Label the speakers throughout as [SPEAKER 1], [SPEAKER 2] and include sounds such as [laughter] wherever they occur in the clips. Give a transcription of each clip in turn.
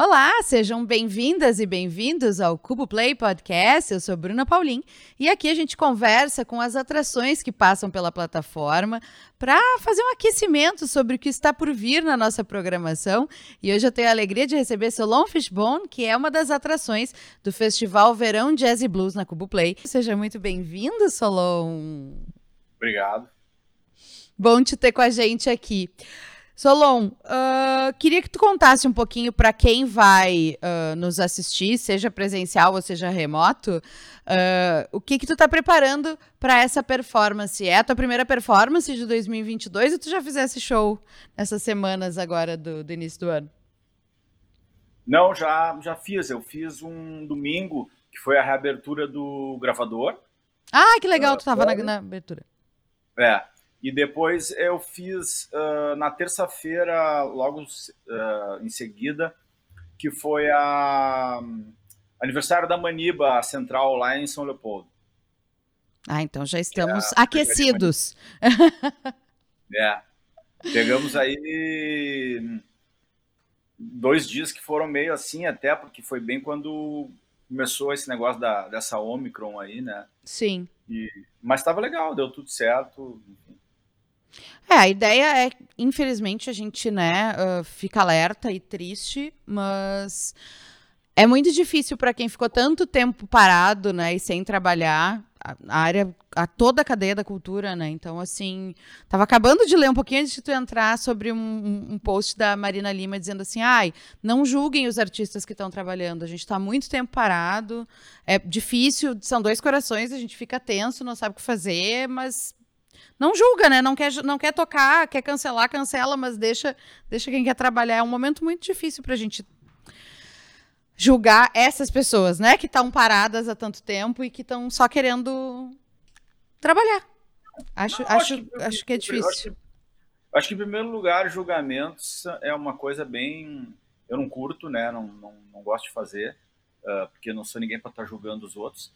[SPEAKER 1] Olá, sejam bem-vindas e bem-vindos ao Cubo Play Podcast. Eu sou Bruna Paulin e aqui a gente conversa com as atrações que passam pela plataforma para fazer um aquecimento sobre o que está por vir na nossa programação. E hoje eu tenho a alegria de receber Solon Fishbone, que é uma das atrações do Festival Verão Jazz e Blues na Cubo Play. Seja muito bem-vindo, Solon.
[SPEAKER 2] Obrigado.
[SPEAKER 1] Bom te ter com a gente aqui. Solon, uh, queria que tu contasse um pouquinho para quem vai uh, nos assistir, seja presencial ou seja remoto, uh, o que que tu está preparando para essa performance? É a tua primeira performance de 2022 ou tu já fizesse show nessas semanas agora do, do início do ano?
[SPEAKER 2] Não, já, já fiz. Eu fiz um domingo, que foi a reabertura do gravador.
[SPEAKER 1] Ah, que legal, tu estava na, na abertura.
[SPEAKER 2] É, e depois eu fiz uh, na terça-feira, logo uh, em seguida, que foi a um, aniversário da Maniba Central lá em São Leopoldo.
[SPEAKER 1] Ah, então já estamos é, aquecidos.
[SPEAKER 2] É. Pegamos aí dois dias que foram meio assim, até porque foi bem quando começou esse negócio da, dessa Omicron aí, né?
[SPEAKER 1] Sim.
[SPEAKER 2] E, mas estava legal, deu tudo certo. Enfim.
[SPEAKER 1] É, a ideia é, infelizmente, a gente, né, uh, fica alerta e triste, mas é muito difícil para quem ficou tanto tempo parado, né, e sem trabalhar, a, área, a toda a cadeia da cultura, né, então, assim, tava acabando de ler um pouquinho antes de tu entrar sobre um, um post da Marina Lima dizendo assim, ai, não julguem os artistas que estão trabalhando, a gente está muito tempo parado, é difícil, são dois corações, a gente fica tenso, não sabe o que fazer, mas não julga, né? Não quer, não quer tocar, quer cancelar, cancela, mas deixa, deixa quem quer trabalhar. É um momento muito difícil para a gente julgar essas pessoas, né? Que estão paradas há tanto tempo e que estão só querendo trabalhar. Acho, não, acho, acho, que, acho que é difícil.
[SPEAKER 2] Acho que, acho que, em primeiro lugar, julgamentos é uma coisa bem. Eu não curto, né? Não, não, não gosto de fazer, uh, porque eu não sou ninguém para estar tá julgando os outros.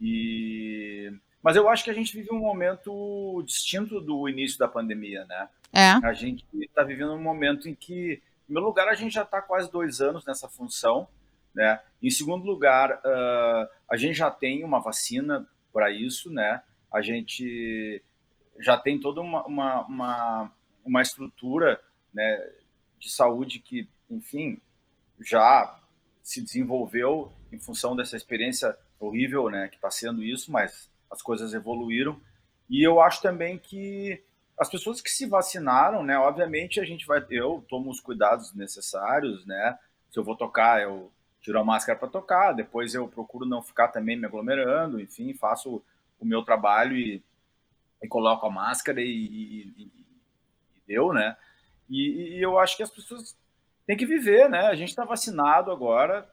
[SPEAKER 2] E mas eu acho que a gente vive um momento distinto do início da pandemia, né?
[SPEAKER 1] É.
[SPEAKER 2] A gente está vivendo um momento em que, em primeiro lugar, a gente já está quase dois anos nessa função, né? Em segundo lugar, uh, a gente já tem uma vacina para isso, né? A gente já tem toda uma, uma, uma, uma estrutura né, de saúde que, enfim, já se desenvolveu em função dessa experiência horrível, né, que está sendo isso, mas as coisas evoluíram. E eu acho também que as pessoas que se vacinaram, né, obviamente a gente vai, eu tomo os cuidados necessários, né? Se eu vou tocar, eu tiro a máscara para tocar, depois eu procuro não ficar também me aglomerando, enfim, faço o meu trabalho e, e coloco a máscara e, e, e deu, né? E, eu acho que as pessoas têm que viver, né? A gente está vacinado agora,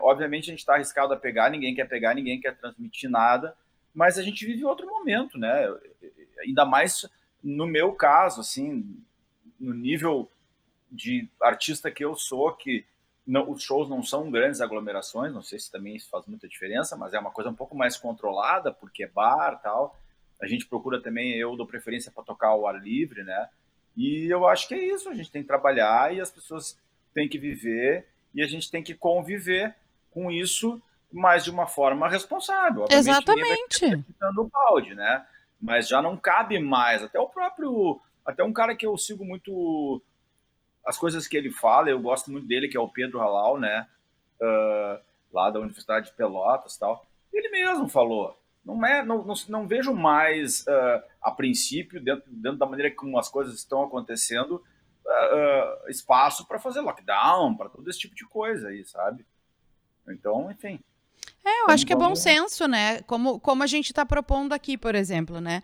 [SPEAKER 2] obviamente a gente está arriscado a pegar, ninguém quer pegar, ninguém quer transmitir nada, mas a gente vive outro momento, né? Ainda mais no meu caso, assim, no nível de artista que eu sou, que não, os shows não são grandes aglomerações, não sei se também isso faz muita diferença, mas é uma coisa um pouco mais controlada, porque é bar tal. A gente procura também, eu dou preferência para tocar ao ar livre, né? E eu acho que é isso, a gente tem que trabalhar e as pessoas têm que viver e a gente tem que conviver com isso mas de uma forma responsável.
[SPEAKER 1] Obviamente, Exatamente.
[SPEAKER 2] O balde, né? Mas já não cabe mais. Até o próprio. Até um cara que eu sigo muito as coisas que ele fala, eu gosto muito dele, que é o Pedro Halal, né? Uh, lá da Universidade de Pelotas tal. Ele mesmo falou. Não, é, não, não, não vejo mais, uh, a princípio, dentro, dentro da maneira como as coisas estão acontecendo, uh, espaço para fazer lockdown, para todo esse tipo de coisa aí, sabe? Então, enfim.
[SPEAKER 1] É, eu acho que é bom senso, né? Como, como a gente está propondo aqui, por exemplo, né?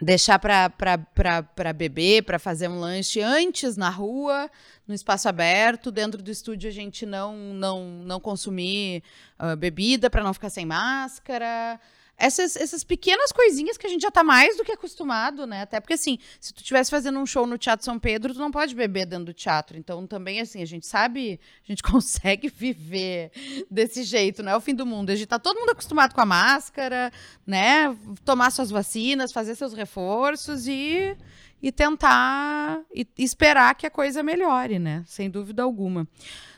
[SPEAKER 1] Deixar para beber, para fazer um lanche antes na rua, no espaço aberto, dentro do estúdio a gente não não, não consumir uh, bebida para não ficar sem máscara essas, essas pequenas coisinhas que a gente já tá mais do que acostumado, né? Até porque, assim, se tu estivesse fazendo um show no Teatro São Pedro, tu não pode beber dentro do teatro. Então, também, assim, a gente sabe, a gente [laughs] consegue viver desse jeito, não é o fim do mundo. A gente tá todo mundo acostumado com a máscara, né? Tomar suas vacinas, fazer seus reforços e, e tentar e esperar que a coisa melhore, né? Sem dúvida alguma.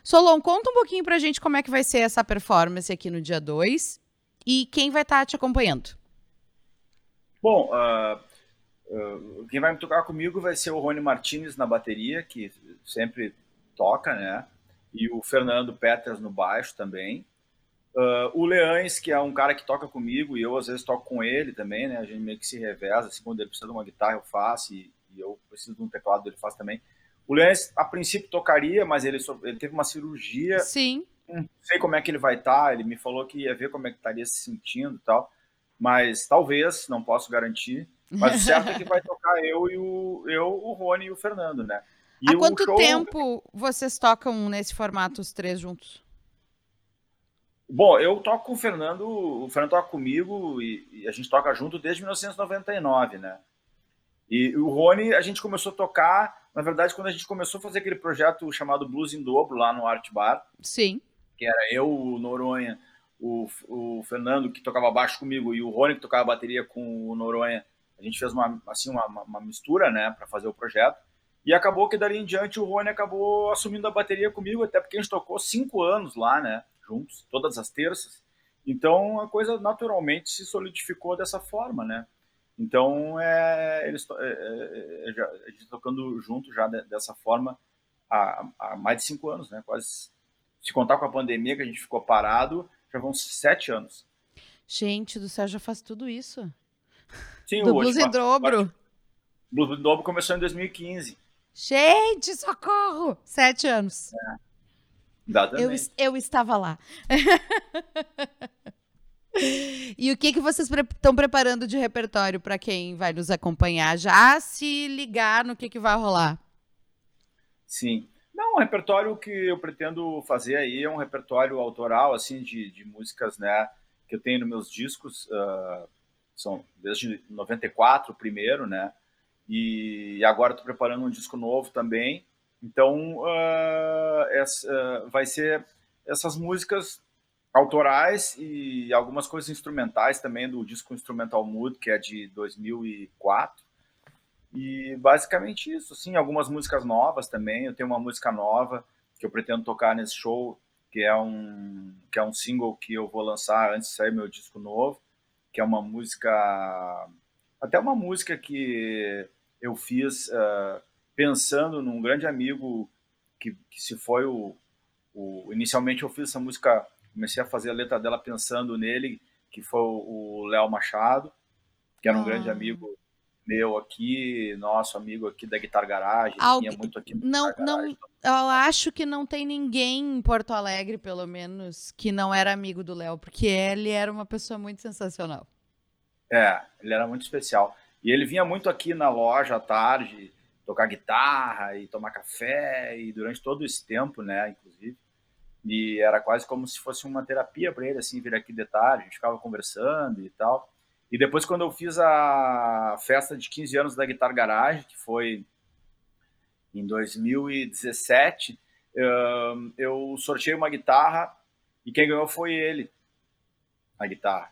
[SPEAKER 1] Solon, conta um pouquinho pra gente como é que vai ser essa performance aqui no dia 2 e quem vai estar tá te acompanhando.
[SPEAKER 2] Bom, uh, uh, quem vai me tocar comigo vai ser o Rony Martinez na bateria, que sempre toca, né? E o Fernando Peters no baixo também. Uh, o Leães, que é um cara que toca comigo e eu às vezes toco com ele também, né? A gente meio que se reveza, assim, quando ele precisa de uma guitarra eu faço e, e eu preciso de um teclado ele faz também. O Leães, a princípio, tocaria, mas ele, ele teve uma cirurgia.
[SPEAKER 1] Sim.
[SPEAKER 2] Não sei como é que ele vai estar, tá, ele me falou que ia ver como é que estaria se sentindo e tal, mas talvez, não posso garantir. Mas o certo é que vai tocar eu e o, eu, o Rony e o Fernando, né? E
[SPEAKER 1] Há quanto show... tempo vocês tocam nesse formato, os três juntos?
[SPEAKER 2] Bom, eu toco com o Fernando, o Fernando toca comigo e, e, a gente toca junto desde 1999, né? E o Rony, a gente começou a tocar, na verdade, quando a gente começou a fazer aquele projeto chamado Blues em Dobro lá no Art Bar.
[SPEAKER 1] Sim.
[SPEAKER 2] Que era eu, o Noronha, o, o Fernando que tocava baixo comigo e o Rony que tocava bateria com o Noronha. A gente fez uma, assim, uma, uma mistura, né, para fazer o projeto. E acabou que dali em diante o Rony acabou assumindo a bateria comigo, até porque a gente tocou cinco anos lá, né? juntos, todas as terças. Então a coisa naturalmente se solidificou dessa forma, né? Então é, eles é, é, é já, a gente tocando junto já de, dessa forma há, há, mais de cinco anos, né? Quase se contar com a pandemia que a gente ficou parado, já vão sete anos.
[SPEAKER 1] Gente do céu, já faz tudo isso.
[SPEAKER 2] Sim,
[SPEAKER 1] do Blues em Dobro.
[SPEAKER 2] Blues em Dobro começou em 2015.
[SPEAKER 1] Gente, socorro! Sete anos.
[SPEAKER 2] É.
[SPEAKER 1] Eu, eu estava lá. [laughs] e o que, que vocês estão pre preparando de repertório para quem vai nos acompanhar? Já se ligar no que, que vai rolar?
[SPEAKER 2] Sim. O repertório que eu pretendo fazer aí é um repertório autoral, assim, de, de músicas, né, que eu tenho nos meus discos, uh, são desde 94 o primeiro, né, e agora estou preparando um disco novo também, então, uh, essa, uh, vai ser essas músicas autorais e algumas coisas instrumentais também do disco Instrumental Mood, que é de 2004. E basicamente isso, sim, algumas músicas novas também. Eu tenho uma música nova que eu pretendo tocar nesse show, que é um que é um single que eu vou lançar antes de sair meu disco novo, que é uma música até uma música que eu fiz uh, pensando num grande amigo que, que se foi o, o, Inicialmente eu fiz essa música, comecei a fazer a letra dela pensando nele, que foi o Léo Machado, que era um ah. grande amigo meu aqui, nosso amigo aqui da Guitar Garage,
[SPEAKER 1] Algu... vinha muito aqui não, não, eu acho que não tem ninguém em Porto Alegre, pelo menos, que não era amigo do Léo, porque ele era uma pessoa muito sensacional.
[SPEAKER 2] É, ele era muito especial. E ele vinha muito aqui na loja à tarde, tocar guitarra e tomar café e durante todo esse tempo, né, inclusive. E era quase como se fosse uma terapia para ele, assim, vir aqui de tarde, a gente ficava conversando e tal. E depois, quando eu fiz a festa de 15 anos da Guitar Garage, que foi em 2017, eu sorteei uma guitarra e quem ganhou foi ele, a guitarra.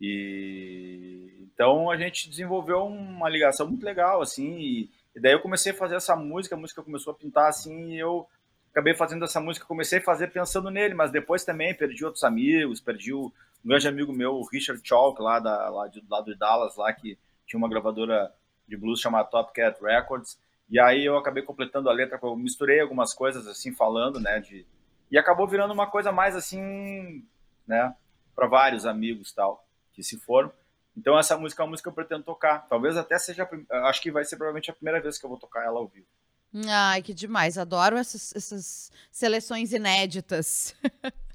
[SPEAKER 2] E então a gente desenvolveu uma ligação muito legal, assim, e, daí eu comecei a fazer essa música, a música começou a pintar assim, e eu acabei fazendo essa música, comecei a fazer pensando nele, mas depois também perdi outros amigos, perdi o, um grande amigo meu, o Richard Chalk, lá, da, lá, de, lá do Dallas, lá que tinha uma gravadora de blues chamada Top Cat Records, e aí eu acabei completando a letra, eu misturei algumas coisas assim, falando, né, de... E acabou virando uma coisa mais assim, né, para vários amigos tal, que se foram. Então essa música é uma música que eu pretendo tocar. Talvez até seja, acho que vai ser provavelmente a primeira vez que eu vou tocar ela ao vivo.
[SPEAKER 1] Ai, que demais. Adoro essas, essas seleções inéditas. [laughs]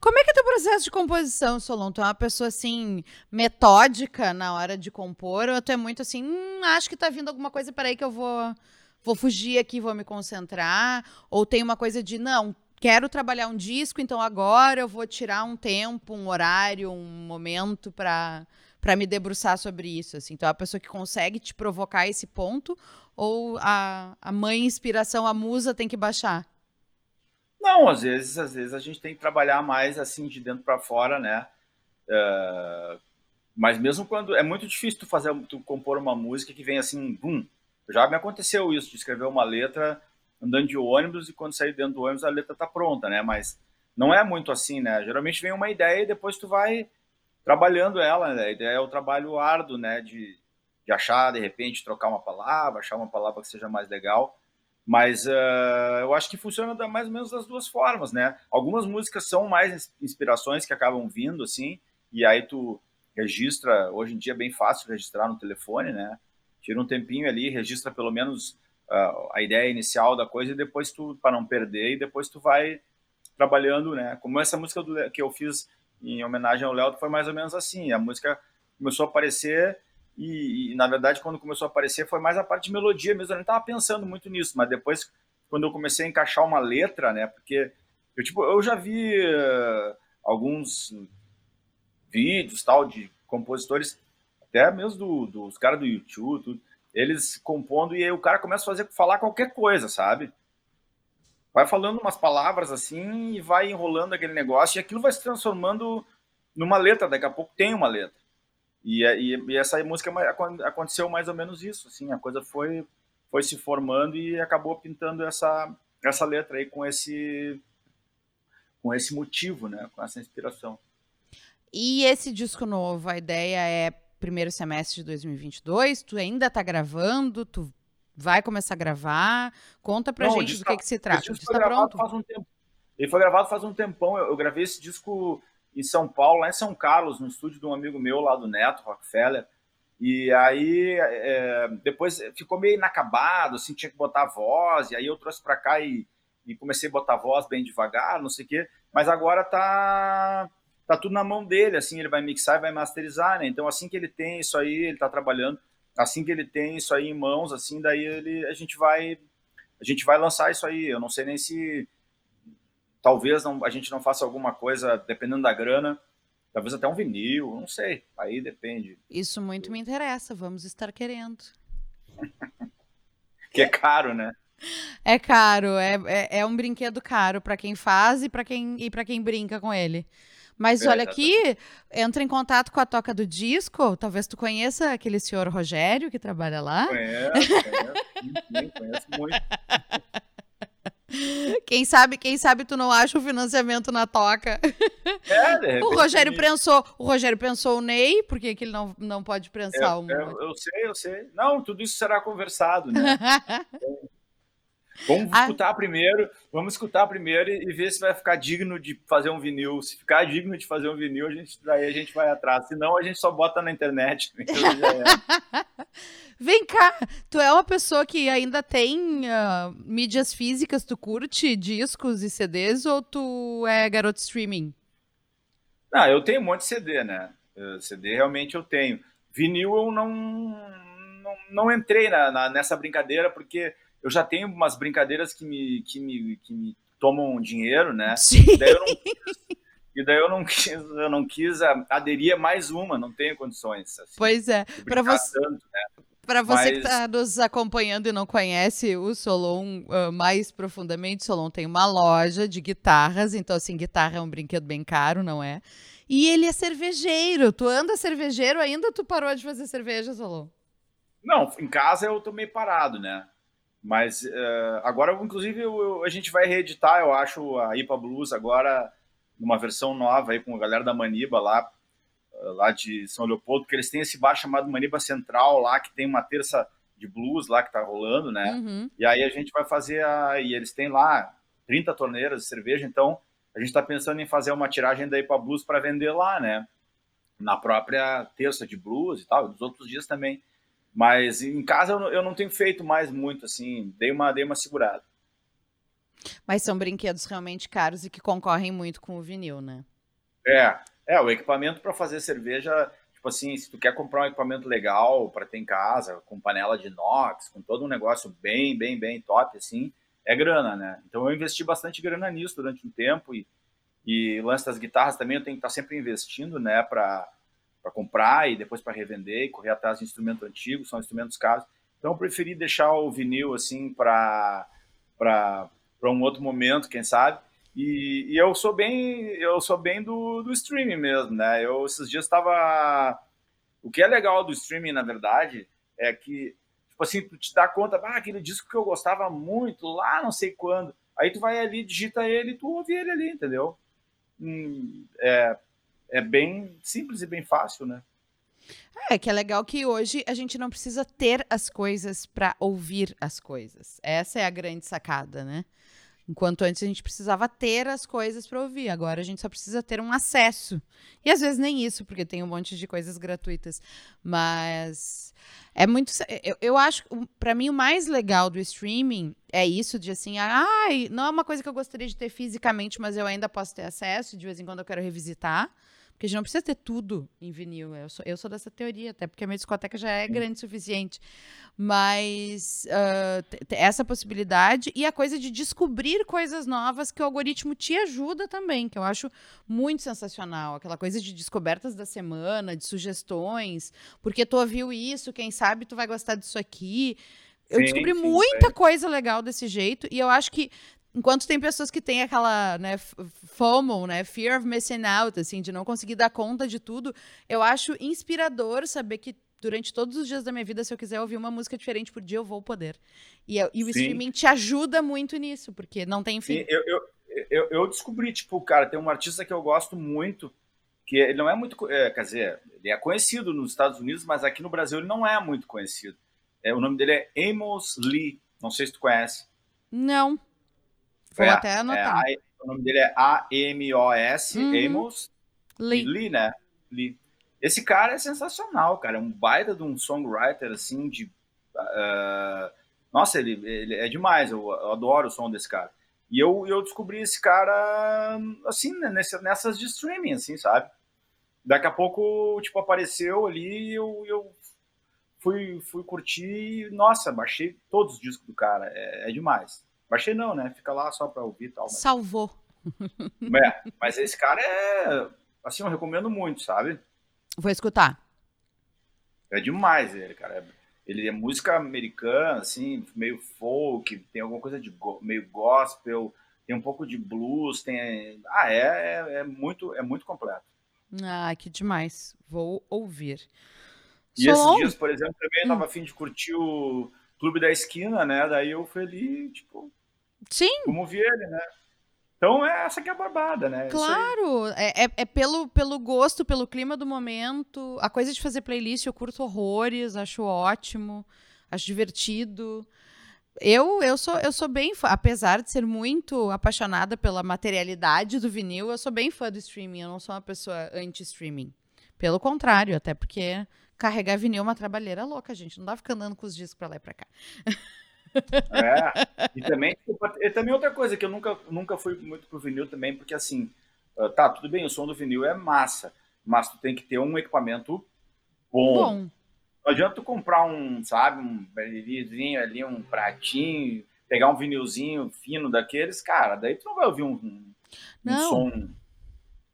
[SPEAKER 1] Como é que é teu processo de composição, Solon? Tu é uma pessoa, assim, metódica na hora de compor? Ou tu é muito assim, hum, acho que tá vindo alguma coisa, peraí que eu vou, vou fugir aqui, vou me concentrar? Ou tem uma coisa de, não, quero trabalhar um disco, então agora eu vou tirar um tempo, um horário, um momento para para me debruçar sobre isso, assim. Então, é a pessoa que consegue te provocar esse ponto ou a, a mãe inspiração, a musa tem que baixar?
[SPEAKER 2] Não, às vezes, às vezes a gente tem que trabalhar mais assim de dentro para fora, né? Uh, mas mesmo quando é muito difícil tu fazer, tu compor uma música que vem assim, bum, Já me aconteceu isso, de escrever uma letra andando de ônibus e quando sair dentro do ônibus a letra tá pronta, né? Mas não é muito assim, né? Geralmente vem uma ideia e depois tu vai trabalhando ela, né? A ideia é o trabalho árduo, né? De, de achar, de repente, trocar uma palavra, achar uma palavra que seja mais legal. Mas uh, eu acho que funciona da, mais ou menos das duas formas, né? Algumas músicas são mais inspirações que acabam vindo, assim, e aí tu registra, hoje em dia é bem fácil registrar no telefone, né? Tira um tempinho ali, registra pelo menos uh, a ideia inicial da coisa e depois tu, para não perder, e depois tu vai trabalhando, né? Como essa música do, que eu fiz em homenagem ao Léo foi mais ou menos assim, a música começou a aparecer e, e, na verdade quando começou a aparecer foi mais a parte de melodia mesmo, eu não estava pensando muito nisso, mas depois quando eu comecei a encaixar uma letra, né? Porque eu tipo, eu já vi uh, alguns vídeos tal de compositores até mesmo do, dos caras do YouTube, tudo, eles compondo e aí o cara começa a fazer falar qualquer coisa, sabe? Vai falando umas palavras assim e vai enrolando aquele negócio e aquilo vai se transformando numa letra, daqui a pouco tem uma letra. E, e, e essa música aconteceu mais ou menos isso, assim, a coisa foi foi se formando e acabou pintando essa essa letra aí com esse com esse motivo, né, com essa inspiração.
[SPEAKER 1] E esse disco novo, a ideia é primeiro semestre de 2022? Tu ainda está gravando? Tu vai começar a gravar? Conta pra Não, gente do que, que se trata.
[SPEAKER 2] Esse disco tá pronto? Faz um tempo. Ele foi gravado faz um tempão. Eu, eu, gravei esse disco em São Paulo, lá em São Carlos, no estúdio de um amigo meu lá do Neto, Rockefeller. E aí é, depois ficou meio inacabado, assim, tinha que botar voz, e aí eu trouxe para cá e, e, comecei a botar voz bem devagar, não sei o quê. Mas agora tá tá tudo na mão dele, assim, ele vai mixar e vai masterizar, né? Então, assim que ele tem isso aí, ele tá trabalhando, assim que ele tem isso aí em mãos, assim, daí ele, a gente vai a gente vai lançar isso aí. Eu não sei nem se talvez não, a gente não faça alguma coisa, dependendo da grana, talvez até um vinil, não sei, aí depende.
[SPEAKER 1] Isso muito me interessa, vamos estar querendo.
[SPEAKER 2] que é caro, né?
[SPEAKER 1] É caro, é, é, é um brinquedo caro para quem faz e para quem, e quem brinca com ele. Mas é, olha aqui, entra em contato com a Toca do Disco. Talvez tu conheça aquele senhor Rogério que trabalha lá.
[SPEAKER 2] Conheço, conheço, sim, conheço muito. [laughs] [laughs]
[SPEAKER 1] Quem sabe, quem sabe tu não acha o financiamento na toca.
[SPEAKER 2] É, [laughs]
[SPEAKER 1] o Rogério pensou, o Rogério pensou o Ney, porque que ele não, não pode pensar
[SPEAKER 2] o eu, eu sei, eu sei. Não, tudo isso será conversado, né? [laughs] Vamos ah. escutar primeiro, vamos escutar primeiro e, ver se vai ficar digno de fazer um vinil. Se ficar digno de fazer um vinil, a gente, daí a gente vai atrás. Senão a gente só bota na internet. [laughs] [laughs]
[SPEAKER 1] Vem cá, tu é uma pessoa que ainda tem uh, mídias físicas, tu curte discos e CDs ou tu é garoto streaming?
[SPEAKER 2] Não, eu tenho um monte de CD, né? CD realmente eu tenho. Vinil eu não, não, não entrei na, na, nessa brincadeira porque eu já tenho umas brincadeiras que me, que me, que me tomam dinheiro, né?
[SPEAKER 1] Sim.
[SPEAKER 2] E daí eu não quis, e daí eu não quis, eu não quis aderir a mais uma, não tenho condições. Assim,
[SPEAKER 1] pois é. Para você, tanto, né? Para você Mas... que está nos acompanhando e não conhece o Solon uh, mais profundamente, Solon tem uma loja de guitarras, então assim, guitarra é um brinquedo bem caro, não é? E ele é cervejeiro. Tu anda cervejeiro ainda tu parou de fazer cerveja, Solon?
[SPEAKER 2] Não, em casa eu tô meio parado, né? Mas uh, agora, inclusive, eu, eu, a gente vai reeditar, eu acho, a IPA Blues agora numa versão nova aí com a galera da Maniba lá, uh, lá de São Leopoldo, que eles têm esse bar chamado Maniba Central lá, que tem uma terça de blues lá que tá rolando, né? Uhum. E aí a gente vai fazer a... E eles têm lá 30 torneiras de cerveja, então a gente tá pensando em fazer uma tiragem da IPA Blues para vender lá, né? Na própria terça de blues e tal, dos outros dias também. Mas em casa eu não tenho feito mais muito, assim, dei uma, dei uma segurada.
[SPEAKER 1] Mas são brinquedos realmente caros e que concorrem muito com o vinil, né?
[SPEAKER 2] É, é o equipamento para fazer cerveja, tipo assim, se tu quer comprar um equipamento legal para ter em casa, com panela de inox, com todo um negócio bem, bem, bem top, assim, é grana, né? Então eu investi bastante grana nisso durante um tempo e, e lance das guitarras também eu tenho que estar tá sempre investindo, né, para para comprar e depois para revender e correr atrás de instrumento antigo, são instrumentos caros. Então eu preferi deixar o vinil assim para para um outro momento, quem sabe. E, e, eu sou bem eu sou bem do, do streaming mesmo, né? Eu esses dias estava o que é legal do streaming, na verdade, é que tipo assim, tu te dá conta, ah, aquele disco que eu gostava muito, lá não sei quando. Aí tu vai ali, digita ele tu ouve ele ali, entendeu? Hum, é, é bem simples e bem fácil, né?
[SPEAKER 1] É, que é legal que hoje a gente não precisa ter as coisas para ouvir as coisas. Essa é a grande sacada, né? Enquanto antes a gente precisava ter as coisas para ouvir, agora a gente só precisa ter um acesso. E às vezes nem isso, porque tem um monte de coisas gratuitas. Mas é muito. Eu, eu acho, para mim, o mais legal do streaming é isso de assim, ai, não é uma coisa que eu gostaria de ter fisicamente, mas eu ainda posso ter acesso, de vez em quando eu quero revisitar. Porque a gente não precisa ter tudo em vinil. Eu sou, eu sou dessa teoria, até porque a minha discoteca já é grande o suficiente. Mas uh, essa possibilidade e a coisa de descobrir coisas novas que o algoritmo te ajuda também, que eu acho muito sensacional. Aquela coisa de descobertas da semana, de sugestões. Porque tu ouviu isso, quem sabe tu vai gostar disso aqui. Eu sim, descobri sim, muita é. coisa legal desse jeito e eu acho que Enquanto tem pessoas que têm aquela, né, FOMO, né, fear of missing out, assim, de não conseguir dar conta de tudo, eu acho inspirador saber que durante todos os dias da minha vida, se eu quiser ouvir uma música diferente por dia, eu vou poder. E, e o Sim. streaming te ajuda muito nisso, porque não tem fim.
[SPEAKER 2] Sim, eu, eu, eu, eu, descobri, tipo, cara, tem um artista que eu gosto muito, que ele não é muito, é, quer dizer, ele é conhecido nos Estados Unidos, mas aqui no Brasil ele não é muito conhecido. É, o nome dele é Amos Lee, não sei se tu conhece.
[SPEAKER 1] Não. Vou é, até anotar.
[SPEAKER 2] É, o nome dele é A-M-O-S, uhum. Amos Lee. Lee, né? Lee. Esse cara é sensacional, cara. É um baita de um songwriter, assim, de. Uh, nossa, ele, ele é demais. Eu, eu, adoro o som desse cara. E eu, eu descobri esse cara, assim, né, nessa, nessas de streaming, assim, sabe? Daqui a pouco, tipo, apareceu ali e eu, eu fui, fui curtir. Nossa, baixei todos os discos do cara. É, é demais. Baixei não, né? Fica lá só pra ouvir e tal. Mas...
[SPEAKER 1] Salvou. [laughs]
[SPEAKER 2] É, mas esse cara é. Assim, eu recomendo muito, sabe?
[SPEAKER 1] Vou escutar.
[SPEAKER 2] É demais ele, cara. Ele é música americana, assim, meio folk, tem alguma coisa de go meio gospel, tem um pouco de blues, tem. Ah, é, é, é muito, é muito completo.
[SPEAKER 1] Ah, que demais. Vou ouvir.
[SPEAKER 2] E esses dias, por exemplo, também hum. eu tava afim de curtir o Clube da Esquina, né? Daí eu fui ali, tipo,
[SPEAKER 1] Sim.
[SPEAKER 2] Como vi ele, né? Então, é essa que é a barbada, né?
[SPEAKER 1] Claro, é, é, é, pelo, pelo gosto, pelo clima do momento. A coisa de fazer playlist eu curto horrores, acho ótimo, acho divertido. Eu, eu, sou, eu sou bem fã, apesar de ser muito apaixonada pela materialidade do vinil, eu sou bem fã do streaming, eu não sou uma pessoa anti-streaming. Pelo contrário, até porque carregar vinil é uma trabalheira louca, gente. Não dá ficar andando com os discos pra lá e pra cá. [laughs]
[SPEAKER 2] É, e também, e também outra coisa que eu nunca, nunca fui muito pro vinil também, porque assim, ah, tá, tudo bem, o som do vinil é massa, mas tu tem que ter um equipamento bom. bom. Não adianta tu comprar um, sabe, um vinilzinho ali, um pratinho, pegar um vinilzinho fino daqueles, cara, daí tu não vai ouvir um, um, um som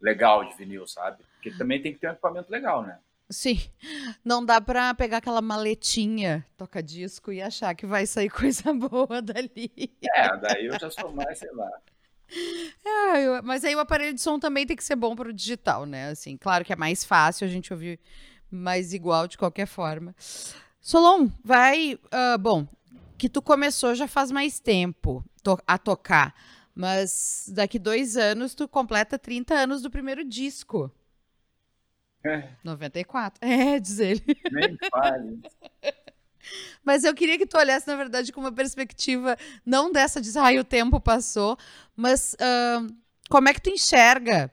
[SPEAKER 2] legal de vinil, sabe? Porque também tem que ter um equipamento legal, né?
[SPEAKER 1] Sim, não dá pra pegar aquela maletinha toca-disco e achar que vai sair [laughs] coisa boa dali.
[SPEAKER 2] É, daí eu já sou mais, sei lá.
[SPEAKER 1] É, eu, mas aí o aparelho de som também tem que ser bom para o digital, né? Assim, claro que é mais fácil a gente ouvir mais igual de qualquer forma. Solon, vai. Uh, bom, que tu começou já faz mais tempo to a tocar, mas daqui dois anos tu completa 30 anos do primeiro disco.
[SPEAKER 2] É.
[SPEAKER 1] 94. [laughs] É, diz ele.
[SPEAKER 2] Nem fale.
[SPEAKER 1] Mas eu queria que tu olhasse, na verdade, com uma perspectiva não dessa de, ai, o tempo passou, mas uh, como é que tu enxerga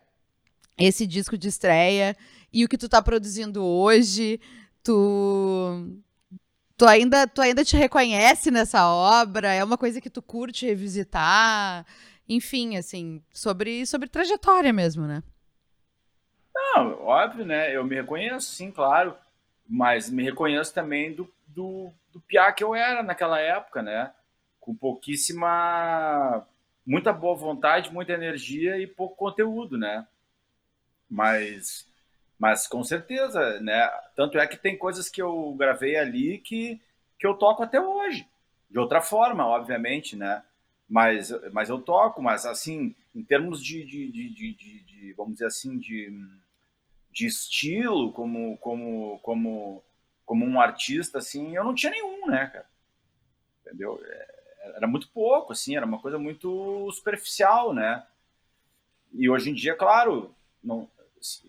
[SPEAKER 1] esse disco de estreia e o que tu tá produzindo hoje? Tu, tu, ainda, tu ainda te reconhece nessa obra? É uma coisa que tu curte revisitar? Enfim, assim, sobre, sobre trajetória mesmo, né?
[SPEAKER 2] Não, óbvio, né? Eu me reconheço, sim, claro. Mas me reconheço também do, do, do piá que eu era naquela época, né? Com pouquíssima. muita boa vontade, muita energia e pouco conteúdo, né? Mas. Mas com certeza, né? Tanto é que tem coisas que eu gravei ali que, que eu toco até hoje. De outra forma, obviamente, né? Mas, mas eu toco, mas assim, em termos de, de, de, de, de vamos dizer assim, de de estilo, como, como, como, como um artista, assim, eu não tinha nenhum, né, cara? Entendeu? É, era muito pouco, assim, era uma coisa muito superficial, né? E hoje em dia, claro, não,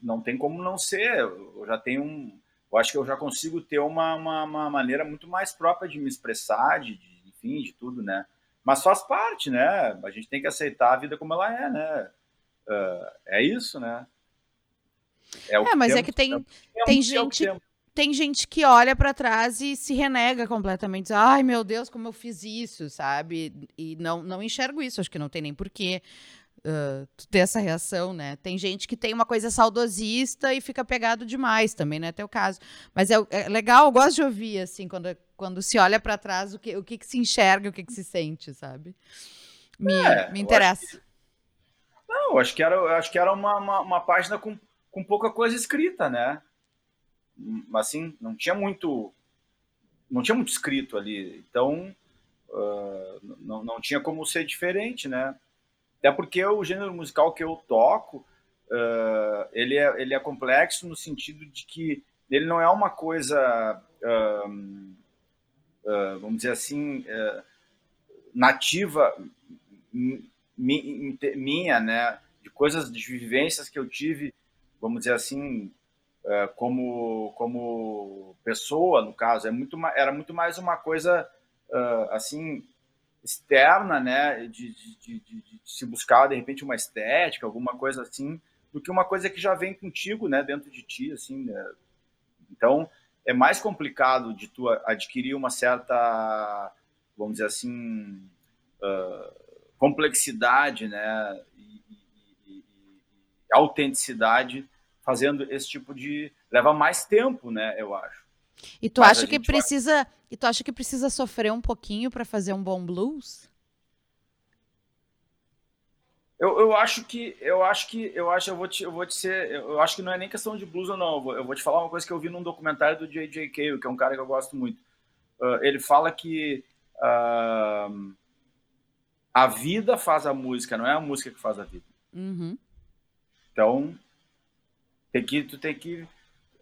[SPEAKER 2] não tem como não ser. Eu já tenho um. Eu acho que eu já consigo ter uma, uma, uma maneira muito mais própria de me expressar, de, de, enfim, de tudo, né? Mas faz parte, né? A gente tem que aceitar a vida como ela é, né? Uh, é isso, né?
[SPEAKER 1] É, é mas é que tem, é tem gente tem gente que olha para trás e se renega completamente. Diz, Ai, meu Deus, como eu fiz isso, sabe? E não, não enxergo isso, acho que não tem nem porquê. Uh, ter essa reação, né? Tem gente que tem uma coisa saudosista e fica pegado demais, também não é teu caso. Mas é, é legal, eu gosto de ouvir, assim, quando, quando se olha para trás, o que, o que, que se enxerga, o que, que se sente, sabe? Me, é, me interessa.
[SPEAKER 2] Que... Não, acho que era, acho que era uma, uma, uma página com, com pouca coisa escrita, né? assim, não tinha muito não tinha muito escrito ali, então uh, não, não tinha como ser diferente, né? Até porque o gênero musical que eu toco, uh, ele, é, ele é complexo no sentido de que ele não é uma coisa, uh, vamos dizer assim, nativa minha, né? De coisas, de vivências que eu tive, vamos dizer assim, é, como, como pessoa, no caso, é muito, era muito mais uma coisa uh, assim externa, né, de, de, de, de, se buscar de repente uma estética, alguma coisa assim, do que uma coisa que já vem contigo, né, dentro de ti, assim. Né? Então é mais complicado de tu adquirir uma certa, vamos dizer assim, uh, complexidade, né, e, e, e, e autenticidade fazendo esse tipo de leva mais tempo, né? Eu acho.
[SPEAKER 1] E tu Mas acha que precisa vai... e tu acha que precisa sofrer um pouquinho para fazer um bom blues?
[SPEAKER 2] Eu, eu acho que eu acho que eu acho eu vou te eu vou te ser eu acho que não é nem questão de blues ou não. Eu vou, eu vou te falar uma coisa que eu vi num documentário do J.J. Cale, que é um cara que eu gosto muito. Uh, ele fala que uh, a vida faz a música, não é a música que faz a vida.
[SPEAKER 1] Uhum.
[SPEAKER 2] Então tem que, tu tem que.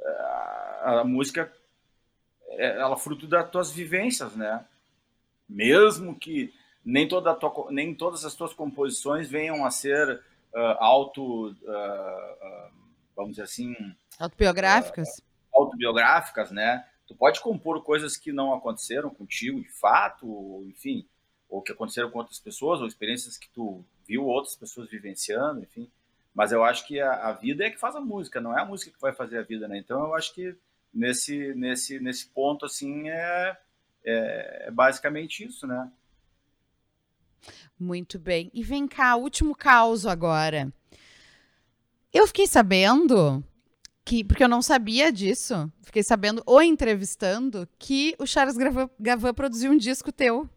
[SPEAKER 2] A, a música, é, ela é fruto das tuas vivências, né? Mesmo que nem, toda tua, nem todas as tuas composições venham a ser uh, auto. Uh, uh, vamos dizer assim.
[SPEAKER 1] Autobiográficas?
[SPEAKER 2] autobiográficas, né? Tu pode compor coisas que não aconteceram contigo de fato, ou, enfim, ou que aconteceram com outras pessoas, ou experiências que tu viu outras pessoas vivenciando, enfim. Mas eu acho que a, a, vida é que faz a música, não é a música que vai fazer a vida, né? Então eu acho que nesse, nesse, nesse ponto, assim, é, é, é basicamente isso, né?
[SPEAKER 1] Muito bem. E vem cá, último caos agora. Eu fiquei sabendo que, porque eu não sabia disso, fiquei sabendo, ou entrevistando, que o Charles Gavan produziu um disco teu.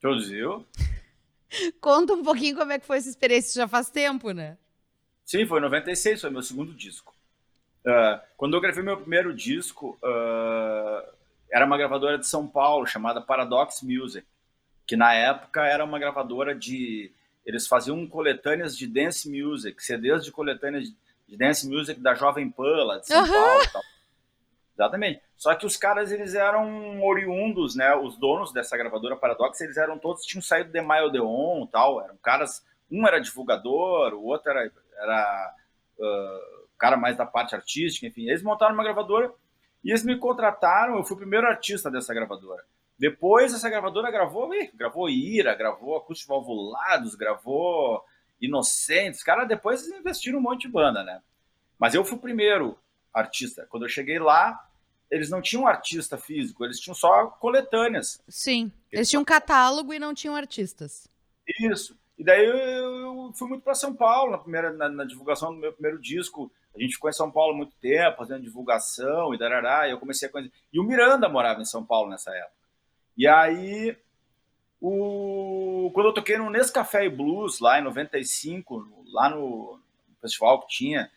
[SPEAKER 2] Produziu? [laughs]
[SPEAKER 1] Conta um pouquinho como é que foi essa experiência, já faz tempo, né?
[SPEAKER 2] Sim, foi em 96, foi meu segundo disco. Uh, quando eu gravei meu primeiro disco, uh, era uma gravadora de São Paulo chamada Paradox Music, que na época era uma gravadora de. Eles faziam coletâneas de dance music, CDs de coletâneas de dance music da Jovem Pan, de São uhum. Paulo. Tal. Exatamente. Só que os caras, eles eram oriundos, né? Os donos dessa gravadora Paradox, eles eram todos, tinham saído de Maio Deon tal. Eram caras, um era divulgador, o outro era, era uh, cara mais da parte artística, enfim. Eles montaram uma gravadora e eles me contrataram, eu fui o primeiro artista dessa gravadora. Depois essa gravadora gravou, ih, gravou Ira, gravou Acústicos Valvulados, gravou Inocentes. Cara, depois eles investiram um monte de banda, né? Mas eu fui o primeiro artista. Quando eu cheguei lá, eles não tinham artista físico, eles tinham só coletâneas.
[SPEAKER 1] Sim, eles tinham um catálogo e não tinham artistas.
[SPEAKER 2] Isso. E daí eu, eu fui muito para São Paulo na primeira na, na, divulgação do meu primeiro disco. A gente ficou em São Paulo muito tempo, fazendo divulgação e darará, e eu comecei a conhecer. E o Miranda morava em São Paulo nessa época. E aí, o... quando eu toquei no Nescafé e Blues, lá em 95, lá no festival que tinha,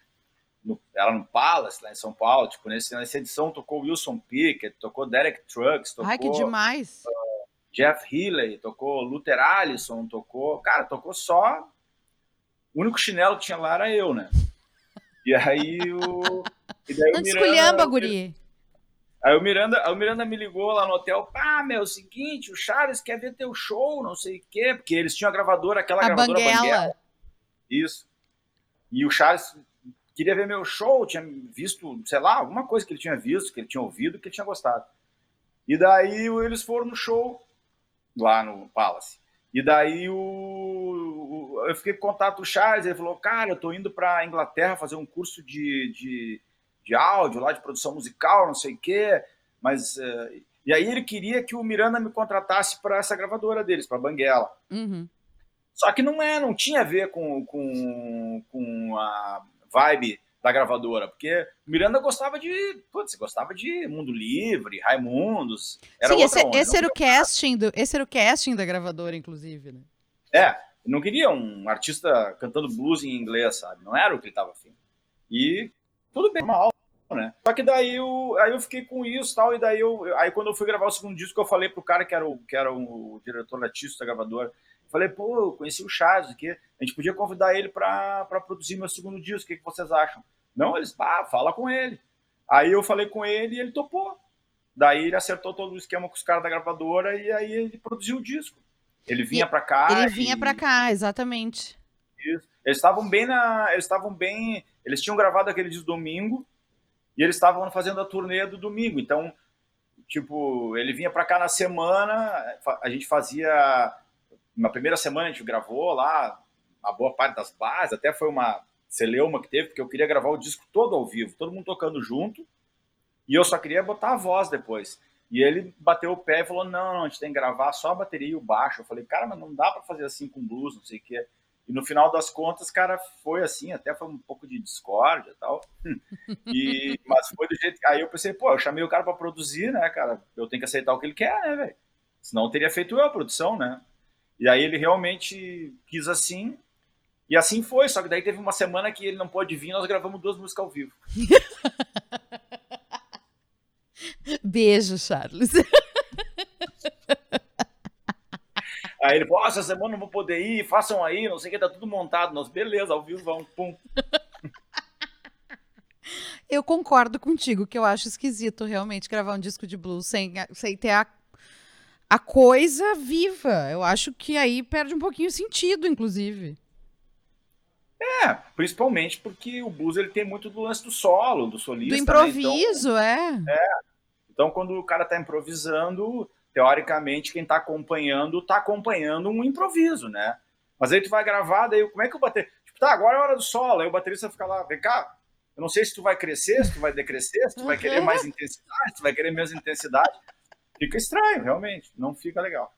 [SPEAKER 2] no, ela no Palace, lá em São Paulo. Tipo, nesse, nessa edição tocou Wilson Pickett, tocou Derek Trucks, tocou.
[SPEAKER 1] Ai, que demais!
[SPEAKER 2] Uh, Jeff Healey, tocou Luther Allison, tocou. Cara, tocou só. O único chinelo que tinha lá era eu, né? E aí o. E
[SPEAKER 1] daí Não o Miranda, guri.
[SPEAKER 2] Aí o Miranda, o Miranda me ligou lá no hotel, pá, meu, é o seguinte, o Charles quer ver teu show, não sei o quê, porque eles tinham a gravadora, aquela
[SPEAKER 1] a
[SPEAKER 2] gravadora
[SPEAKER 1] Banguela.
[SPEAKER 2] Banguela. Isso. E o Charles queria ver meu show, tinha visto, sei lá, alguma coisa que ele tinha visto, que ele tinha ouvido, que ele tinha gostado. E daí eles foram no show lá no Palace. E daí o, o eu fiquei com contato com o Charles, ele falou, cara, eu tô indo para Inglaterra fazer um curso de, de de áudio, lá de produção musical, não sei o quê, mas... Uh, e aí ele queria que o Miranda me contratasse para essa gravadora deles, para Banguela.
[SPEAKER 1] Uhum.
[SPEAKER 2] Só que não é, não tinha a ver com, com, com a vibe da gravadora, porque Miranda gostava de, putz, gostava de Mundo Livre, Raimundos.
[SPEAKER 1] Era Sim, esse, onda, esse era o casting do, esse era o casting da gravadora, inclusive, né?
[SPEAKER 2] É, não queria um artista cantando blues em inglês, sabe? Não era o que ele estava afim. E tudo bem, mal, né? Só que daí eu, aí eu fiquei com isso tal, e daí eu, aí quando eu fui gravar o segundo disco, eu falei pro cara que era o, que era o diretor artista da gravadora, falei, pô, eu conheci o Charles aqui, a gente podia convidar ele para produzir meu segundo disco, o que, que vocês acham? Não, eles, pá, fala com ele. Aí eu falei com ele e ele topou. Daí ele acertou todo o esquema com os caras da gravadora e aí ele produziu o disco. Ele vinha para cá.
[SPEAKER 1] Ele vinha e... para cá, exatamente.
[SPEAKER 2] Isso. Eles estavam bem na, eles estavam bem, eles tinham gravado aquele disco domingo e eles estavam fazendo a turnê do domingo. Então, tipo, ele vinha para cá na semana, a gente fazia. Na primeira semana a gente gravou lá a boa parte das bases, até foi uma celeuma que teve, porque eu queria gravar o disco todo ao vivo, todo mundo tocando junto, e eu só queria botar a voz depois. E ele bateu o pé e falou: não, não, a gente tem que gravar só a bateria e o baixo. Eu falei, cara, mas não dá para fazer assim com blues, não sei o que. E no final das contas, cara, foi assim, até foi um pouco de discórdia e tal. [laughs] E, mas foi do jeito. Aí eu pensei, pô, eu chamei o cara para produzir, né, cara? Eu tenho que aceitar o que ele quer, né, velho? Senão eu teria feito eu a produção, né? E aí ele realmente quis assim. E assim foi, só que daí teve uma semana que ele não pôde vir, nós gravamos duas músicas ao vivo. [laughs]
[SPEAKER 1] Beijo, Charles. [laughs]
[SPEAKER 2] Aí ele falou: oh, essa semana não vou poder ir, façam aí, não sei o que, tá tudo montado. Nós, beleza, ao vivo vamos, pum. [laughs]
[SPEAKER 1] Eu concordo contigo, que eu acho esquisito realmente gravar um disco de blues sem, sem ter a, a coisa viva. Eu acho que aí perde um pouquinho o sentido, inclusive.
[SPEAKER 2] É, principalmente porque o blues ele tem muito do lance do solo, do solista.
[SPEAKER 1] Do improviso, né? então,
[SPEAKER 2] é. É. Então, quando o cara tá improvisando, teoricamente, quem está acompanhando, está acompanhando um improviso, né? Mas aí tu vai gravar, daí como é que eu bater? Tipo, tá, agora é hora do solo, aí o baterista fica lá, vem cá, eu não sei se tu vai crescer, se tu vai decrescer, se tu vai querer mais intensidade, se tu vai querer menos intensidade. Fica estranho, realmente, não fica legal.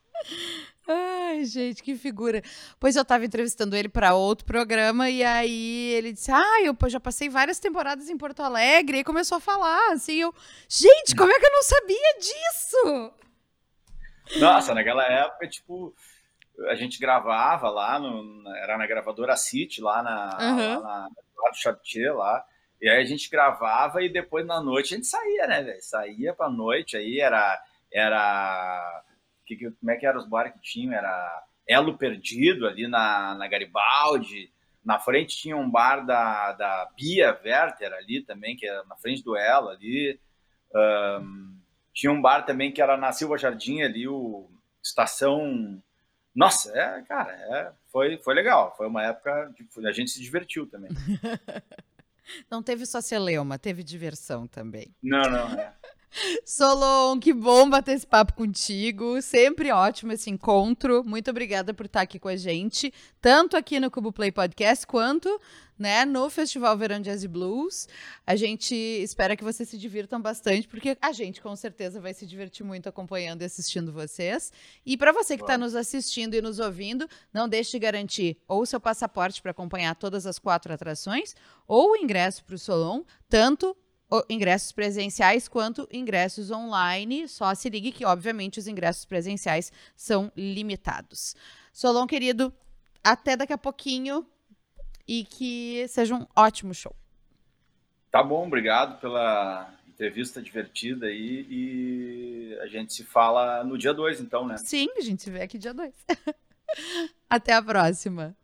[SPEAKER 1] Ai, gente, que figura. Pois eu estava entrevistando ele para outro programa e aí ele disse: Ah, eu já passei várias temporadas em Porto Alegre. E começou a falar assim: eu, Gente, como é que eu não sabia disso?
[SPEAKER 2] Nossa, naquela época, tipo, a gente gravava lá, no, era na gravadora City, lá na, uhum. lá na do Chartier, lá. E aí a gente gravava e depois na noite a gente saía, né, velho? Saía pra noite, aí era. Era que, como é que eram os bares que tinham? Era Elo Perdido ali na, na Garibaldi. Na frente tinha um bar da, da Bia Werther ali também, que era na frente do Elo ali. Um, tinha um bar também que era na Silva Jardim ali, o Estação. Nossa, é, cara, é, foi, foi legal. Foi uma época que a gente se divertiu também. [laughs]
[SPEAKER 1] Não teve só celeuma, teve diversão também.
[SPEAKER 2] Não, não, é.
[SPEAKER 1] Solon, que bom bater esse papo contigo. Sempre ótimo esse encontro. Muito obrigada por estar aqui com a gente, tanto aqui no Cubo Play Podcast quanto né, no Festival Verão Jazz e Blues. A gente espera que vocês se divirtam bastante, porque a gente com certeza vai se divertir muito acompanhando e assistindo vocês. E para você que está nos assistindo e nos ouvindo, não deixe de garantir ou seu passaporte para acompanhar todas as quatro atrações, ou o ingresso para o Solon, tanto ingressos presenciais quanto ingressos online. Só se ligue que, obviamente, os ingressos presenciais são limitados. Solon, querido, até daqui a pouquinho e que seja um ótimo show.
[SPEAKER 2] Tá bom, obrigado pela entrevista divertida aí e a gente se fala no dia 2, então, né?
[SPEAKER 1] Sim, a gente se vê aqui dia 2. [laughs] Até a próxima.